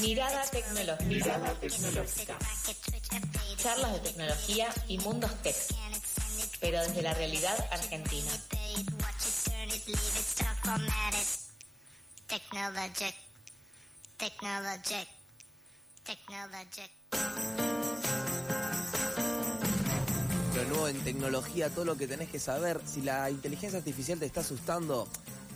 Mirada tecnológica. Charlas de tecnología y mundos tech, pero desde la realidad argentina. Technologic. Technologic. Technologic. Lo nuevo en tecnología, todo lo que tenés que saber. Si la inteligencia artificial te está asustando,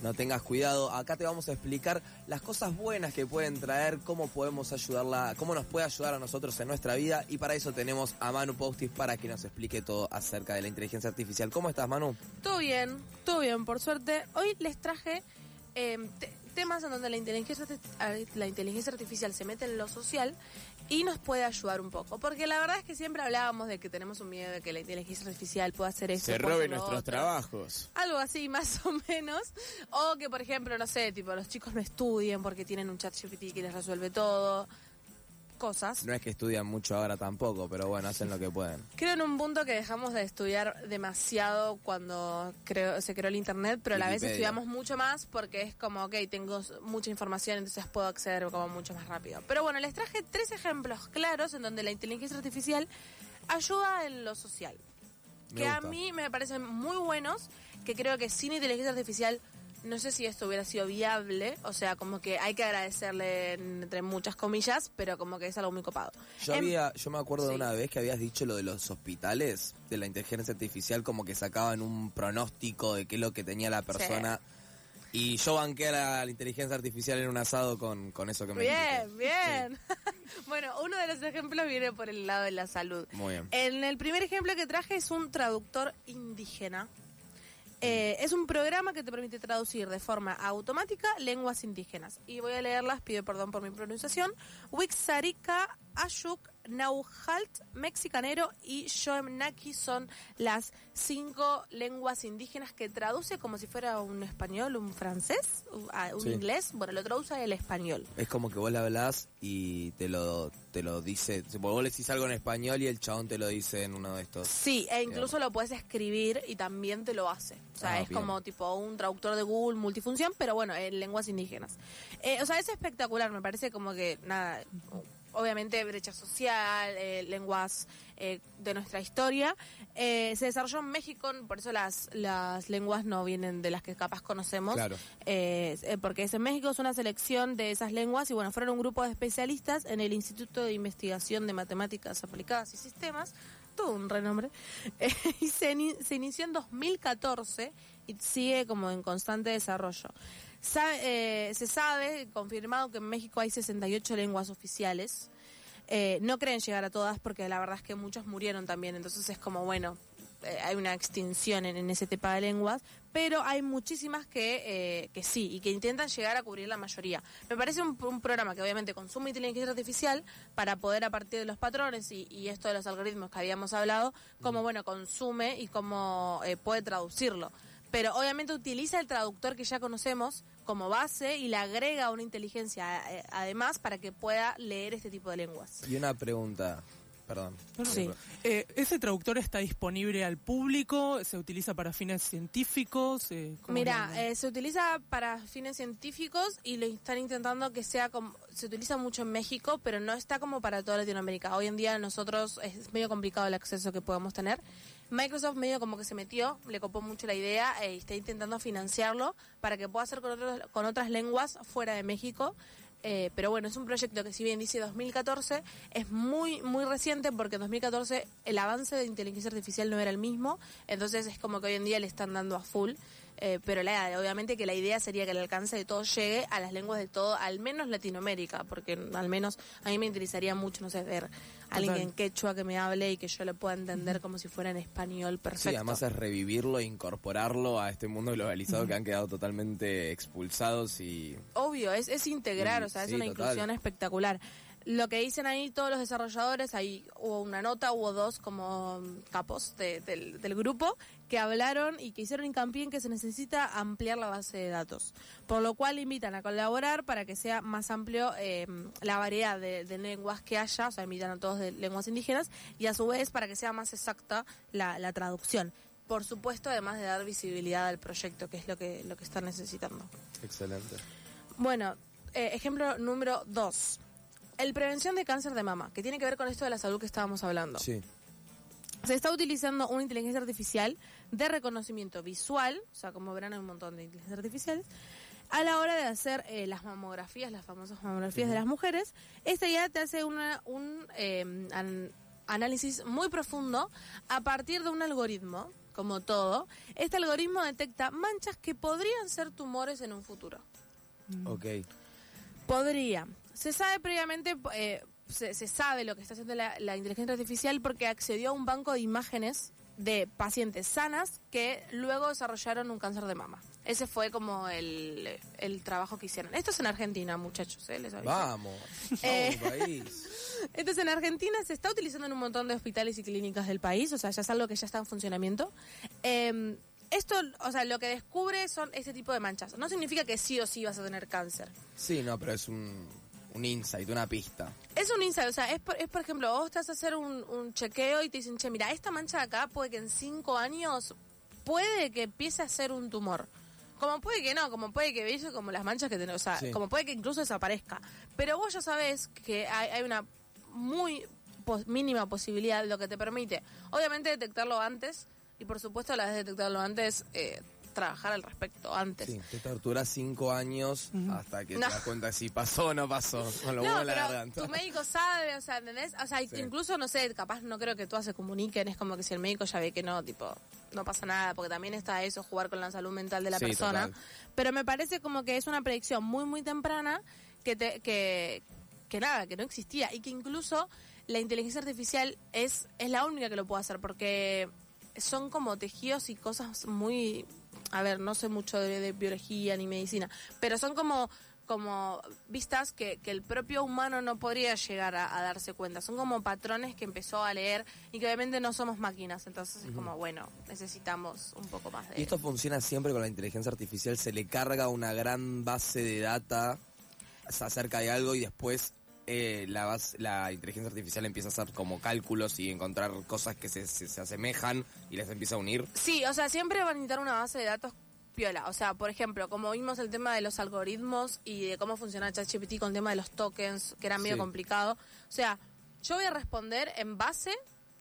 no tengas cuidado. Acá te vamos a explicar las cosas buenas que pueden traer, cómo podemos ayudarla, cómo nos puede ayudar a nosotros en nuestra vida. Y para eso tenemos a Manu Postis para que nos explique todo acerca de la inteligencia artificial. ¿Cómo estás, Manu? Todo bien, todo bien, por suerte. Hoy les traje em, temas en donde la inteligencia, la inteligencia artificial se mete en lo social y nos puede ayudar un poco. Porque la verdad es que siempre hablábamos de que tenemos un miedo de que la inteligencia artificial pueda hacer eso. Se robe nuestros trabajos. Algo así, más o menos. O que, por ejemplo, no sé, tipo, los chicos no estudien porque tienen un chat GPT que les resuelve todo cosas. No es que estudian mucho ahora tampoco, pero bueno, hacen lo que pueden. Creo en un punto que dejamos de estudiar demasiado cuando creo, se creó el Internet, pero a la vez estudiamos mucho más porque es como, ok, tengo mucha información, entonces puedo acceder como mucho más rápido. Pero bueno, les traje tres ejemplos claros en donde la inteligencia artificial ayuda en lo social. que a mí me parecen muy buenos, que creo que sin inteligencia artificial no sé si esto hubiera sido viable, o sea, como que hay que agradecerle entre muchas comillas, pero como que es algo muy copado. Yo em, había, yo me acuerdo de una vez que habías dicho lo de los hospitales, de la inteligencia artificial, como que sacaban un pronóstico de qué es lo que tenía la persona. Y yo banqué a la, inteligencia artificial en un asado con, con eso que me Bien, bien. bueno, uno de los ejemplos viene por el lado de la salud. Muy bien. En el primer ejemplo que traje es un traductor indígena eh, es un programa que te permite traducir de forma automática lenguas indígenas. Y voy a leerlas, pido perdón por mi pronunciación. Wixarika, Ashuk, Nauhalt, Mexicanero y Shoemnaki son las cinco lenguas indígenas que traduce como si fuera un español, un francés, un, inglés. Bueno, lo traduce al español. Es como que vos le hablás y te lo, te lo dice. Vos le decís algo en español y el chabón te lo dice en uno de estos. Sí, e incluso lo puedes escribir y también te lo hace. O sea, ah, es como tipo un traductor de Google multifunción, pero bueno, en lenguas indígenas. Eh, o sea, es espectacular, me parece como que nada obviamente brecha social, eh, lenguas eh, de nuestra historia. Eh, se desarrolló en México, por eso las, las lenguas no vienen de las que capaz conocemos, claro. porque es en México es una selección de esas lenguas y bueno, fueron un grupo de especialistas en el Instituto de Investigación de Matemáticas Aplicadas y Sistemas, todo un renombre, y se, se inició en 2014 y sigue como en constante desarrollo. Eh, se sabe, confirmado, que en México hay 68 lenguas oficiales. Eh, no creen llegar a todas porque la verdad es que muchos murieron también, entonces es como, bueno, eh, hay una extinción en, ese tipo de lenguas, pero hay muchísimas que, que sí y que intentan llegar a cubrir la mayoría. Me parece un, programa que obviamente consume inteligencia artificial para poder a partir de los patrones y, y esto de los algoritmos que habíamos hablado, como bueno, consume y cómo puede traducirlo pero obviamente utiliza el traductor que ya conocemos como base y le agrega una inteligencia eh, además para que pueda leer este tipo de lenguas. Y una pregunta, perdón. sí. Eh, ¿Ese traductor está disponible al público? ¿Se utiliza para fines científicos? Eh, Mira, se utiliza para fines científicos y lo están intentando que sea como... Se utiliza mucho en México, pero no está como para toda Latinoamérica. Hoy en día nosotros es medio complicado el acceso que podemos tener. Microsoft medio como que se metió, le copó mucho la idea e está intentando financiarlo para que pueda hacer con, con otras lenguas fuera de México. Eh, pero bueno, es un proyecto que si bien dice 2014, es muy, muy reciente porque en 2014 el avance de inteligencia artificial no era el mismo, entonces es como que hoy en día le están dando a full. Eh, pero la, obviamente que la idea sería que el alcance de todo llegue a las lenguas de todo, al menos Latinoamérica, porque al menos a mí me interesaría mucho, no sé, ver a alguien en quechua que me hable y que yo le pueda entender como si fuera en español perfecto. Sí, además es revivirlo e incorporarlo a este mundo globalizado que han quedado totalmente expulsados y... Obvio, es, es integrar, o sea, es una inclusión espectacular lo que dicen ahí todos los desarrolladores, ahí hubo una nota, hubo dos como capos del, grupo que hablaron y que hicieron hincapié en que se necesita ampliar la base de datos, por lo cual invitan a colaborar para que sea más amplio em, la variedad de, lenguas que haya, o sea, invitan a todos de lenguas indígenas y a su vez para que sea más exacta la, la traducción por supuesto, además de dar visibilidad al proyecto, que es lo que, lo que están necesitando. Excelente. Bueno, eh, ejemplo número dos. El prevención de cáncer de mama, que tiene que ver con esto de la salud que estábamos hablando. Sí. Se está utilizando una inteligencia artificial de reconocimiento visual, o sea, como verán hay un montón de inteligencias artificiales, a la hora de hacer eh, las mamografías, las famosas mamografías de las mujeres. Esta ya te hace una, un eh, an- análisis muy profundo a partir de un algoritmo, como todo. Este algoritmo detecta manchas que podrían ser tumores en un futuro. Ok. Podría. Se sabe previamente, eh, se, se sabe lo que está haciendo la, la inteligencia artificial porque accedió a un banco de imágenes de pacientes sanas que luego desarrollaron un cáncer de mama. Ese fue como el, el trabajo que hicieron. Esto es en Argentina, muchachos, ¿eh? Les aviso. Vamos. Eh. País. Entonces en Argentina se está utilizando en un montón de hospitales y clínicas del país, o sea, ya es algo que ya está en funcionamiento. Eh, esto, o sea, lo que descubre son ese tipo de manchas. No significa que sí o sí vas a tener cáncer. Sí, no, pero es un, un insight, una pista. Es un insight, o sea, es por, es por ejemplo, vos estás a hacer un, un chequeo y te dicen, che, mira, esta mancha de acá puede que en cinco años puede que empiece a ser un tumor. Como puede que no, como puede que veis como las manchas que tenés, o sea, Sí. como puede que incluso desaparezca. Pero vos ya sabés que hay, hay una muy pos- mínima posibilidad, lo que te permite, obviamente, detectarlo antes y por supuesto a la vez de detectarlo antes, eh, trabajar al respecto antes. Sí, te torturas cinco años hasta que No. te das cuenta si pasó o no pasó. Con lo No, bueno en la pero garganta. tu médico sabe, o sea, ¿entendés? O sea, Sí. incluso, no sé, capaz no creo que todas se comuniquen, es como que si el médico ya ve que no, tipo, no pasa nada, porque también está eso, jugar con la salud mental de la Sí, persona. total. Pero me parece como que es una predicción muy, muy temprana que, te, que, que nada, que no existía y que incluso la inteligencia artificial es, es la única que lo puede hacer, porque son como tejidos y cosas muy... A ver, no sé mucho de, de biología ni medicina, pero son como como vistas que, que el propio humano no podría llegar a, a darse cuenta. Son como patrones que empezó a leer y que obviamente no somos máquinas. Entonces es como, bueno, necesitamos un poco más de... Y esto funciona siempre con la inteligencia artificial. Se le carga una gran base de data acerca de algo y después eh, la, base- la inteligencia artificial empieza a hacer como cálculos y encontrar cosas que se, se- se asemejan y las empieza a unir. Sí, o sea, siempre van a necesitar una base de datos piola. O sea, por ejemplo, como vimos el tema de los algoritmos y de cómo funciona ChatGPT con el tema de los tokens, que era medio Sí. complicado. O sea, yo voy a responder en base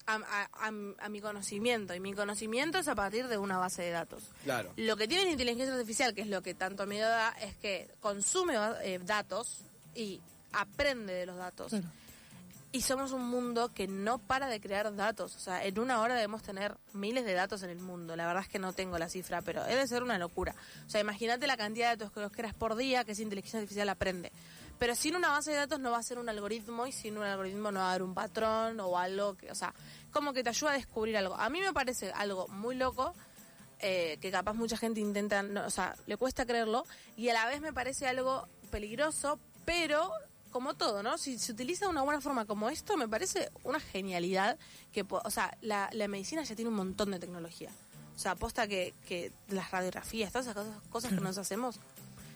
a, a- a- a mi conocimiento. Y mi conocimiento es a partir de una base de datos. Claro. Lo que tiene la inteligencia artificial, que es lo que tanto miedo da, es que consume eh, datos y aprende de los datos. Claro. Y somos un mundo que no para de crear datos. O sea, en una hora debemos tener miles de datos en el mundo. La verdad es que no tengo la cifra, pero debe ser una locura. O sea, imagínate la cantidad de datos que los creas por día que esa inteligencia artificial aprende. Pero sin una base de datos no va a ser un algoritmo y sin un algoritmo no va a haber un patrón o algo que, o sea, como que te ayuda a descubrir algo. A mí me parece algo muy loco eh, que capaz mucha gente intenta, no, o sea, le cuesta creerlo y a la vez me parece algo peligroso, pero como todo, ¿no? Si se utiliza de una buena forma como esto, me parece una genialidad que, o sea, la, la medicina ya tiene un montón de tecnología. O sea, aposta que, que las radiografías, todas esas cosas, cosas que nos hacemos.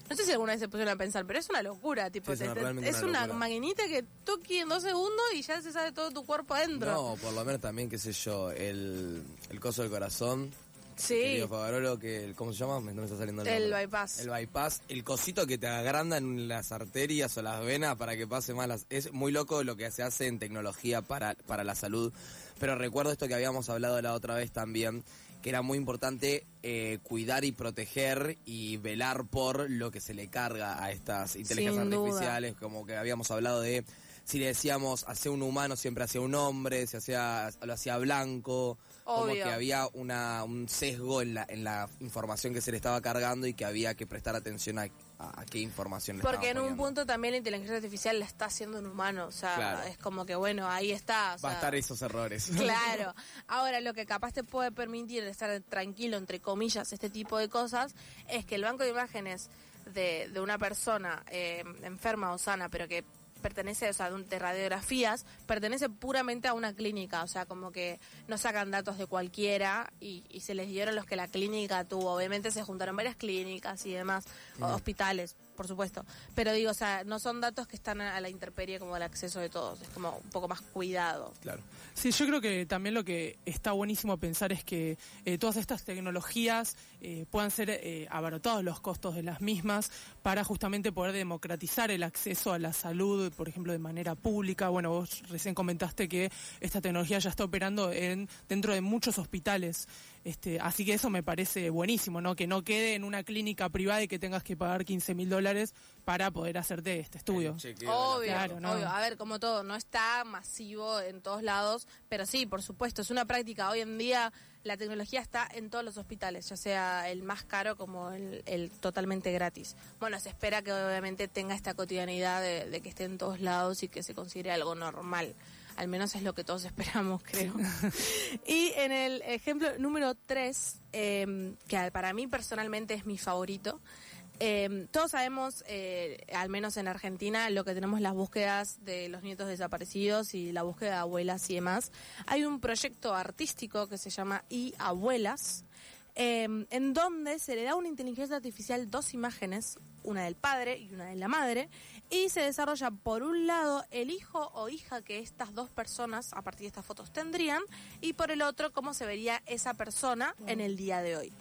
No sé si alguna vez se pusieron a pensar, pero es una locura, tipo, Sí, es te- una- te- es una maquinita que toque en dos segundos y ya se sabe todo tu cuerpo adentro. No, por lo menos también, qué sé yo, el, el coso del corazón. Sí. Querido Favarolo, que, el- ¿cómo se llama? No me está saliendo el El nombre. bypass. El bypass, el cosito que te agranda en las arterias o las venas para que pase más las... Es muy loco lo que se hace en tecnología para, para la salud. Pero recuerdo esto que habíamos hablado la otra vez también, que era muy importante eh, cuidar y proteger y velar por lo que se le carga a estas inteligencias Sin duda. artificiales, como que habíamos hablado de si le decíamos hacia un humano siempre hacia un hombre, si hacía, lo hacía blanco, como que había una, un sesgo en la, en la información que se le estaba cargando y que había que prestar atención a, a- a qué información le Porque en un punto también la inteligencia artificial la está haciendo un humano, o sea, Claro. es como que bueno, ahí está. o Va a estar esos errores. Claro. Ahora, lo que capaz te puede permitir estar tranquilo, entre comillas, este tipo de cosas, es que el banco de imágenes de, de una persona eh, enferma o sana, pero que pertenece, o sea, de, radiografías, pertenece puramente a una clínica, o sea, como que no sacan datos de cualquiera y, y se les dieron los que la clínica tuvo. Obviamente se juntaron varias clínicas y demás, hospitales, por supuesto. Pero digo, o sea, no son datos que están a la intemperie como al acceso de todos. Es como un poco más cuidado. Claro. Sí, yo creo que también lo que está buenísimo pensar es que eh, todas estas tecnologías eh, puedan ser eh, abaratados los costos de las mismas para justamente poder democratizar el acceso a la salud, por ejemplo, de manera pública. Bueno, vos recién comentaste que esta tecnología ya está operando en dentro de muchos hospitales. Este, así que eso me parece buenísimo, ¿no? Que no quede en una clínica privada y que tengas que pagar 15 mil dólares para poder hacerte este estudio. Obvio, Claro, no. obvio. A ver, como todo, no está masivo en todos lados, pero sí, por supuesto, es una práctica. Hoy en día la tecnología está en todos los hospitales, ya sea el más caro como el, el totalmente gratis. Bueno, se espera que obviamente tenga esta cotidianidad de, de que esté en todos lados y que se considere algo normal. Al menos es lo que todos esperamos, creo. y en el ejemplo número 3, que para mí personalmente es mi favorito, eh, todos sabemos, eh, al menos en Argentina, lo que tenemos las búsquedas de los nietos desaparecidos y la búsqueda de abuelas y demás. Hay un proyecto artístico que se llama I Abuelas, eh, en donde se le da a una inteligencia artificial dos imágenes, una del padre y una de la madre, y se desarrolla por un lado el hijo o hija que estas dos personas a partir de estas fotos tendrían, y por el otro cómo se vería esa persona en el día de hoy.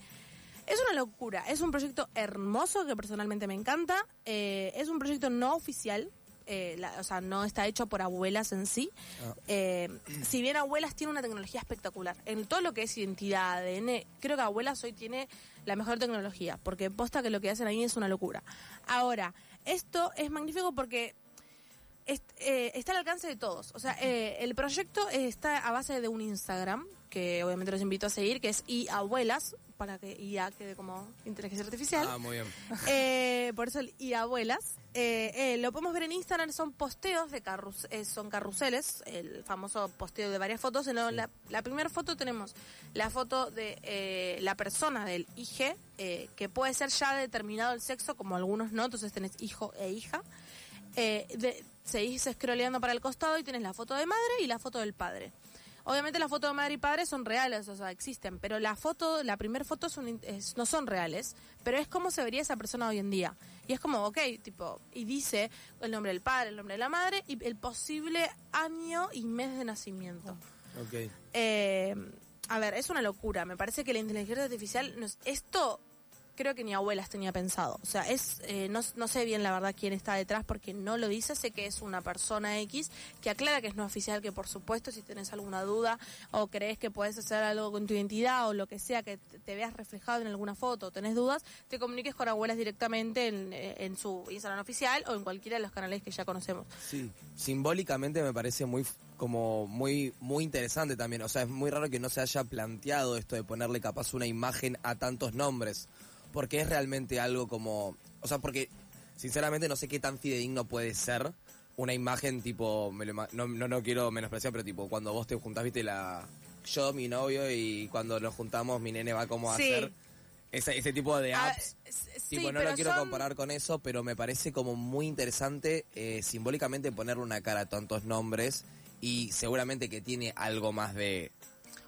Es una locura, es un proyecto hermoso que personalmente me encanta, eh, es un proyecto no oficial, eh, la- o sea, no está hecho por abuelas en sí. Ah. Eh, si bien abuelas tiene una tecnología espectacular, en todo lo que es identidad, ADN, creo que abuelas hoy tiene la mejor tecnología, porque posta que lo que hacen ahí es una locura. Ahora, esto es magnífico porque eh, está al alcance de todos. O sea, eh, el proyecto está a base de un Instagram, que obviamente los invito a seguir, que es iAbuelas, para que IA quede como inteligencia artificial. Ah, muy bien. Eh, por eso el y abuelas. Eh, eh, lo podemos ver en Instagram, son posteos de carrus eh, son carruseles, el famoso posteo de varias fotos. En la, la primera foto tenemos la foto de eh, la persona del IG, eh, que puede ser ya determinado el sexo, como algunos no, entonces tenés hijo e hija. Eh, de- seguís scrolleando para el costado y tienes la foto de madre y la foto del padre. Obviamente las fotos de madre y padre son reales, o sea, existen, pero la foto, la primera foto es- no son reales, pero es como se vería esa persona hoy en día. Y es como, ok, tipo, y dice el nombre del padre, el nombre de la madre y el posible año y mes de nacimiento. Ok. Eh, a ver, es una locura. Me parece que la inteligencia artificial, nos- esto creo que ni abuelas tenía pensado. O sea, es eh, no, no sé bien la verdad quién está detrás porque no lo dice. Sé que es una persona X que aclara que es no oficial, que por supuesto si tenés alguna duda o crees que puedes hacer algo con tu identidad o lo que sea, que te veas reflejado en alguna foto o tenés dudas, te comuniques con abuelas directamente en, eh, en su Instagram oficial o en cualquiera de los canales que ya conocemos. Sí, simbólicamente me parece muy como muy muy interesante también, o sea, es muy raro que no se haya planteado esto de ponerle capaz una imagen a tantos nombres, porque es realmente algo como, o sea, porque sinceramente no sé qué tan fidedigno puede ser una imagen tipo, me lo no, no, no quiero menospreciar, pero tipo cuando vos te juntás, viste la yo, mi novio y cuando nos juntamos mi nene va como a Sí. hacer ese, ese tipo de Ah, apps. sí, Tipo, no lo quiero son- comparar con eso, pero me parece como muy interesante eh, simbólicamente ponerle una cara a tantos nombres y seguramente que tiene algo más de...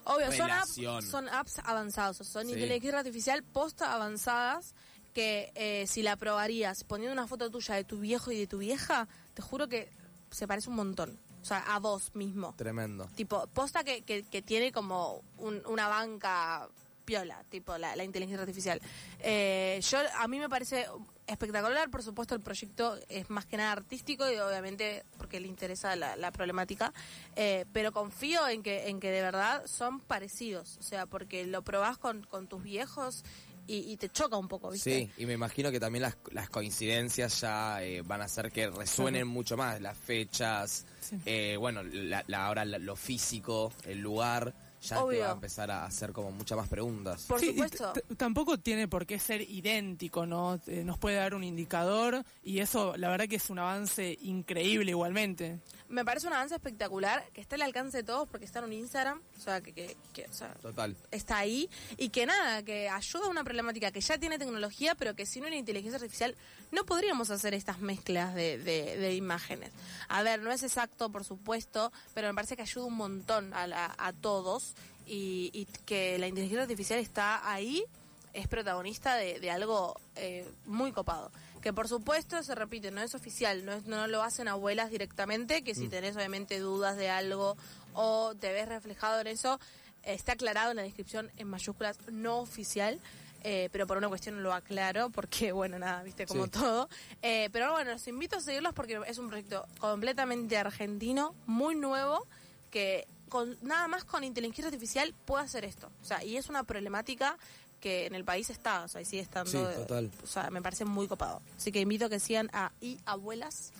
Obvio, son apps, relación. son apps avanzados, o sea, son Sí. inteligencia artificial posta avanzadas que eh, si la probarías poniendo una foto tuya de tu viejo y de tu vieja, te juro que se parece un montón. O sea, a vos mismo. Tremendo. Tipo, posta que, que, que tiene como un- una banca piola, tipo la, la inteligencia artificial. Eh, yo A mí me parece espectacular, por supuesto el proyecto es más que nada artístico y obviamente porque le interesa la, la problemática, eh, pero confío en que, en que de verdad son parecidos, o sea, porque lo probás con, con tus viejos y, y te choca un poco, ¿viste? Sí, y me imagino que también las, las coincidencias ya eh, van a hacer que resuenen mucho más, las fechas, Sí. eh, bueno, la, la- ahora la- lo físico, el lugar, ya te va a empezar a hacer como muchas más preguntas. Por Sí, supuesto. tampoco tiene por qué ser idéntico, ¿no? Eh, nos puede dar un indicador y eso, la verdad que es un avance increíble igualmente. Me parece un avance espectacular que está al alcance de todos porque está en un Instagram, o sea, que, que, que, o sea, Total. está ahí y que nada, que ayuda a una problemática que ya tiene tecnología, pero que sin una inteligencia artificial no podríamos hacer estas mezclas de, de- de imágenes. A ver, no es exacto, por supuesto, pero me parece que ayuda un montón a, la- a todos y, y que la inteligencia artificial está ahí es protagonista de, de algo eh, muy copado. Que por supuesto, se repite, no es oficial, no, es, no lo hacen abuelas directamente, que si tenés obviamente dudas de algo o te ves reflejado en eso, está aclarado en la descripción en mayúsculas, no oficial. eh, pero por una cuestión lo aclaro, porque bueno, nada, viste, como Sí. todo. Eh, pero bueno, los invito a seguirlos porque es un proyecto completamente argentino, muy nuevo, que con nada más con inteligencia artificial puede hacer esto. O sea, y es una problemática que en el país está, o sea, y sigue estando. Sí, eh, total. O sea, me parece muy copado. Así que invito a que sigan a I Abuelas,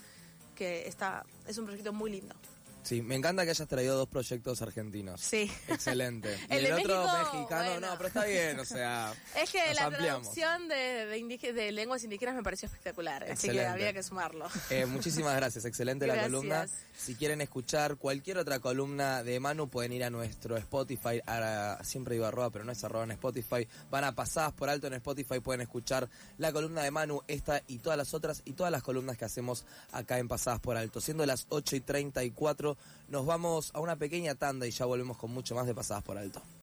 que está es un proyecto muy lindo. Sí, me encanta que hayas traído dos proyectos argentinos. Sí. Excelente. Y El el, de otro México, mexicano, bueno. no, pero está bien, o sea. Es que nos la ampliamos. traducción de, de, indíge- de lenguas indígenas me pareció espectacular, así que había que sumarlo. Eh, muchísimas gracias, excelente la columna. Si quieren escuchar cualquier otra columna de Manu, pueden ir a nuestro Spotify. Ahora, siempre digo arroba, pero no es arroba en Spotify. Van a pasadas por alto en Spotify, pueden escuchar la columna de Manu, esta y todas las otras, y todas las columnas que hacemos acá en Pasadas por Alto. Siendo las 8 y 34, nos vamos a una pequeña tanda y ya volvemos con mucho más de Pasadas por Alto.